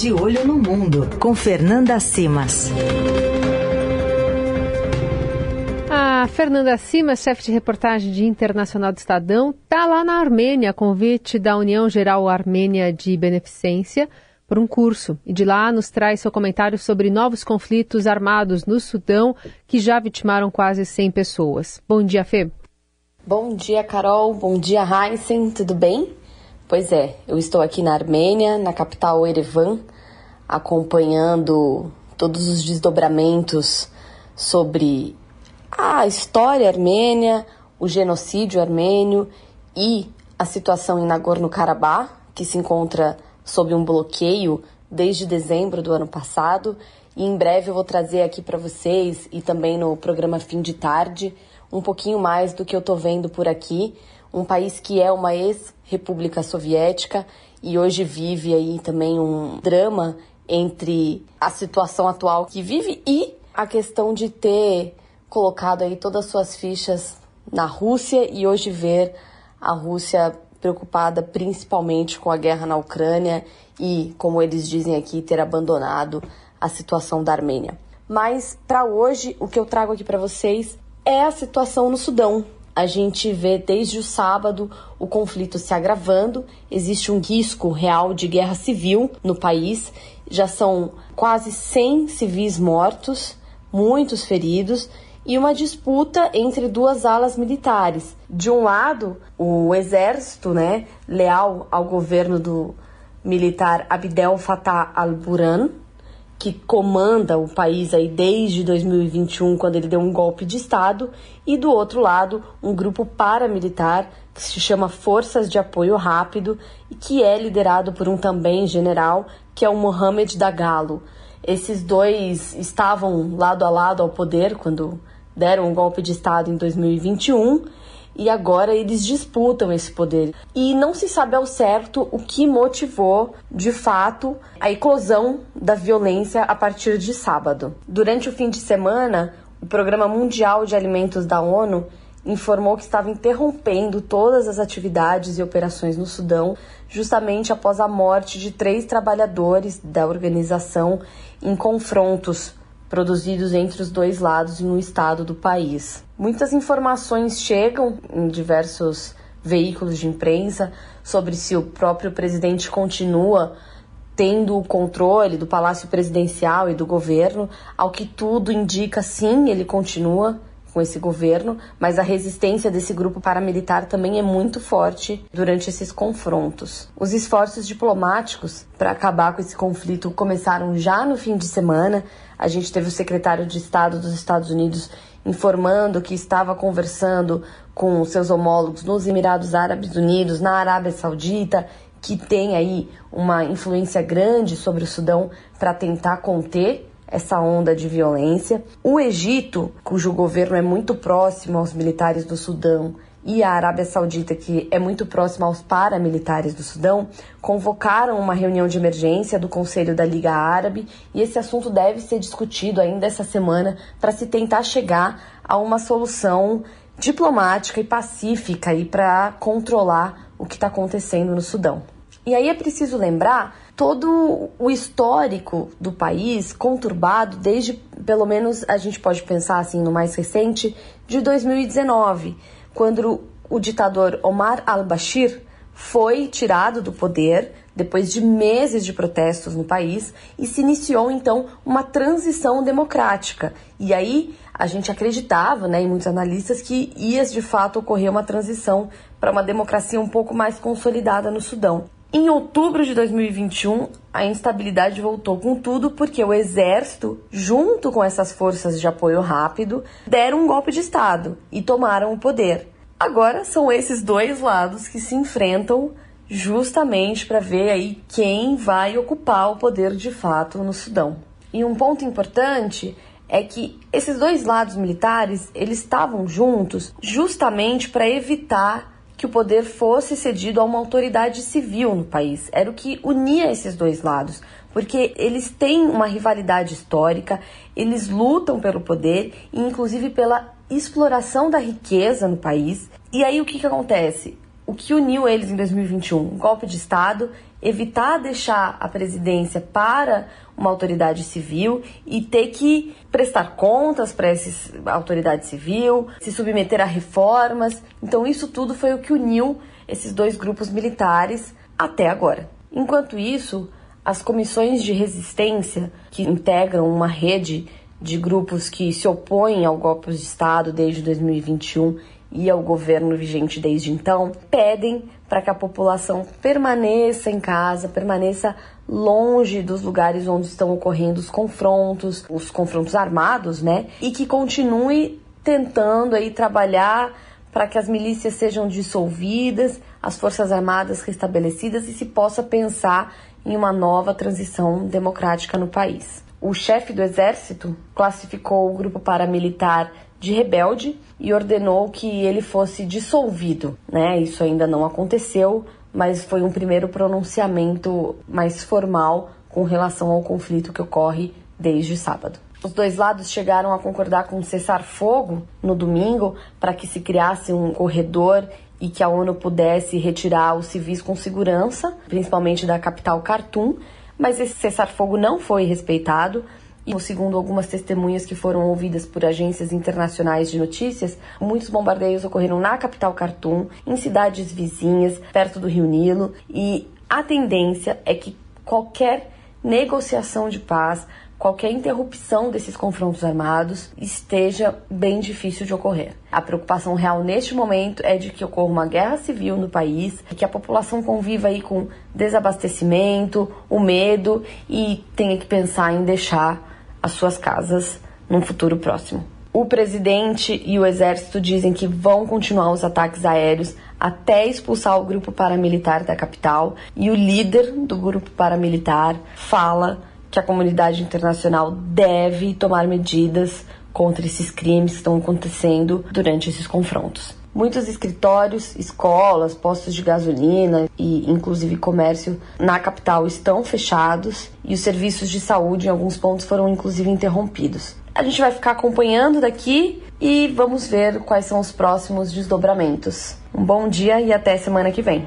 De Olho no Mundo, com Fernanda Simas. A Fernanda Simas, chefe de reportagem de Internacional do Estadão, está lá na Armênia, a convite da União Geral Armênia de Beneficência, por um curso. E de lá nos traz seu comentário sobre novos conflitos armados no Sudão, que já vitimaram quase 100 pessoas. Bom dia, Fê. Bom dia, Carol. Bom dia, Heisen. Tudo bem? Pois é, eu estou aqui na Armênia, na capital Erevan, acompanhando todos os desdobramentos sobre a história armênia, o genocídio armênio e a situação em Nagorno-Karabakh, que se encontra sob um bloqueio desde dezembro do ano passado. E em breve eu vou trazer aqui para vocês e também no programa Fim de Tarde um pouquinho mais do que eu estou vendo por aqui um país que é uma ex-república soviética e hoje vive aí também um drama entre a situação atual que vive e a questão de ter colocado aí todas as suas fichas na Rússia e hoje ver a Rússia preocupada principalmente com a guerra na Ucrânia e, como eles dizem aqui, ter abandonado a situação da Armênia. Mas para hoje, o que eu trago aqui para vocês é a situação no Sudão, a gente vê desde o sábado o conflito se agravando, existe um risco real de guerra civil no país, já são quase 100 civis mortos, muitos feridos e uma disputa entre duas alas militares. De um lado, o exército, né, leal ao governo do militar Abdel Fattah al-Burhan, que comanda o país aí desde 2021, quando ele deu um golpe de Estado, e do outro lado, um grupo paramilitar que se chama Forças de Apoio Rápido e que é liderado por um também general, que é o Mohamed Dagalo. Esses dois estavam lado a lado ao poder quando deram um golpe de Estado em 2021 e agora eles disputam esse poder. E não se sabe ao certo o que motivou, de fato, a eclosão da violência a partir de sábado. Durante o fim de semana, o Programa Mundial de Alimentos da ONU informou que estava interrompendo todas as atividades e operações no Sudão, justamente após a morte de três trabalhadores da organização em confrontos produzidos entre os dois lados no estado do país. Muitas informações chegam em diversos veículos de imprensa sobre se o próprio presidente continua tendo o controle do Palácio Presidencial e do governo. Ao que tudo indica, sim, ele continua com esse governo, mas a resistência desse grupo paramilitar também é muito forte durante esses confrontos. Os esforços diplomáticos para acabar com esse conflito começaram já no fim de semana. A gente teve o secretário de Estado dos Estados Unidos informando que estava conversando com seus homólogos nos Emirados Árabes Unidos, na Arábia Saudita, que tem aí uma influência grande sobre o Sudão para tentar conter essa onda de violência. O Egito, cujo governo é muito próximo aos militares do Sudão, e a Arábia Saudita, que é muito próxima aos paramilitares do Sudão, convocaram uma reunião de emergência do Conselho da Liga Árabe e esse assunto deve ser discutido ainda essa semana para se tentar chegar a uma solução diplomática e pacífica e para controlar o que está acontecendo no Sudão. E aí é preciso lembrar todo o histórico do país conturbado desde, pelo menos a gente pode pensar assim no mais recente, de 2019, quando o ditador Omar al-Bashir foi tirado do poder depois de meses de protestos no país e se iniciou então uma transição democrática. E aí a gente acreditava, né, e muitos analistas, que ia de fato ocorrer uma transição para uma democracia um pouco mais consolidada no Sudão. Em outubro de 2021, a instabilidade voltou com tudo porque o exército, junto com essas forças de apoio rápido, deram um golpe de Estado e tomaram o poder. Agora são esses dois lados que se enfrentam justamente para ver aí quem vai ocupar o poder de fato no Sudão. E um ponto importante é que esses dois lados militares, eles estavam juntos justamente para evitar que o poder fosse cedido a uma autoridade civil no país. Era o que unia esses dois lados, porque eles têm uma rivalidade histórica, eles lutam pelo poder e inclusive pela exploração da riqueza no país. E aí o que, que acontece? O que uniu eles em 2021? Um golpe de Estado evitar deixar a presidência para uma autoridade civil e ter que prestar contas para essa autoridade civil, se submeter a reformas. Então, isso tudo foi o que uniu esses dois grupos militares até agora. Enquanto isso, as comissões de resistência, que integram uma rede de grupos que se opõem ao golpe de Estado desde 2021 e ao governo vigente desde então, pedem para que a população permaneça em casa, permaneça longe dos lugares onde estão ocorrendo os confrontos, os confrontos armados, né? E que continue tentando aí trabalhar para que as milícias sejam dissolvidas, as forças armadas restabelecidas e se possa pensar em uma nova transição democrática no país. O chefe do exército classificou o grupo paramilitar de rebelde e ordenou que ele fosse dissolvido. Né? Isso ainda não aconteceu, mas foi um primeiro pronunciamento mais formal com relação ao conflito que ocorre desde sábado. Os dois lados chegaram a concordar com cessar fogo no domingo para que se criasse um corredor e que a ONU pudesse retirar os civis com segurança, principalmente da capital Khartoum, mas esse cessar-fogo não foi respeitado. E, segundo algumas testemunhas que foram ouvidas por agências internacionais de notícias, muitos bombardeios ocorreram na capital Khartoum, em cidades vizinhas, perto do Rio Nilo, e a tendência é que qualquer negociação de paz qualquer interrupção desses confrontos armados esteja bem difícil de ocorrer. A preocupação real neste momento é de que ocorra uma guerra civil no país e que a população conviva aí com desabastecimento, o medo e tenha que pensar em deixar as suas casas num futuro próximo. O presidente e o exército dizem que vão continuar os ataques aéreos até expulsar o grupo paramilitar da capital e o líder do grupo paramilitar fala que a comunidade internacional deve tomar medidas contra esses crimes que estão acontecendo durante esses confrontos. Muitos escritórios, escolas, postos de gasolina e inclusive comércio na capital estão fechados e os serviços de saúde em alguns pontos foram inclusive interrompidos. A gente vai ficar acompanhando daqui e vamos ver quais são os próximos desdobramentos. Um bom dia e até semana que vem.